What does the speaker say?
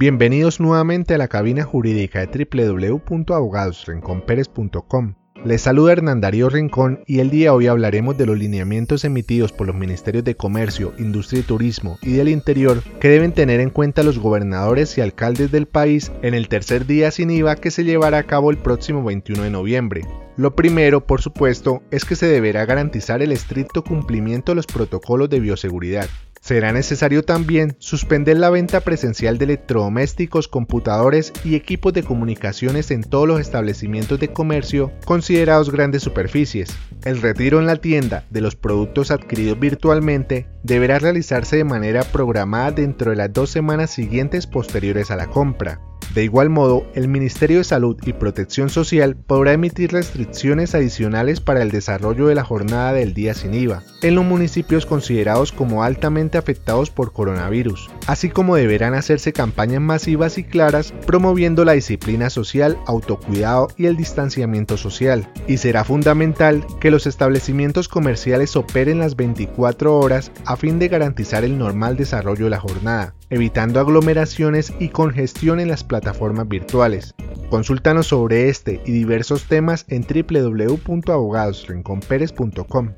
Bienvenidos nuevamente a la cabina jurídica de www.abogadosrinconperes.com. Les saluda Hernán Darío Rincón y el día de hoy hablaremos de los lineamientos emitidos por los Ministerios de Comercio, Industria y Turismo y del Interior que deben tener en cuenta los gobernadores y alcaldes del país en el tercer día sin IVA que se llevará a cabo el próximo 21 de noviembre. Lo primero, por supuesto, es que se deberá garantizar el estricto cumplimiento de los protocolos de bioseguridad. Será necesario también suspender la venta presencial de electrodomésticos, computadores y equipos de comunicaciones en todos los establecimientos de comercio considerados grandes superficies. El retiro en la tienda de los productos adquiridos virtualmente deberá realizarse de manera programada dentro de las dos semanas siguientes posteriores a la compra. De igual modo, el Ministerio de Salud y Protección Social podrá emitir restricciones adicionales para el desarrollo de la jornada del día sin IVA en los municipios considerados como altamente afectados por coronavirus, así como deberán hacerse campañas masivas y claras promoviendo la disciplina social, autocuidado y el distanciamiento social. Y será fundamental que los establecimientos comerciales operen las 24 horas a fin de garantizar el normal desarrollo de la jornada, evitando aglomeraciones y congestión en las plataformas virtuales. Consúltanos sobre este y diversos temas en www.abogadosrinconperes.com.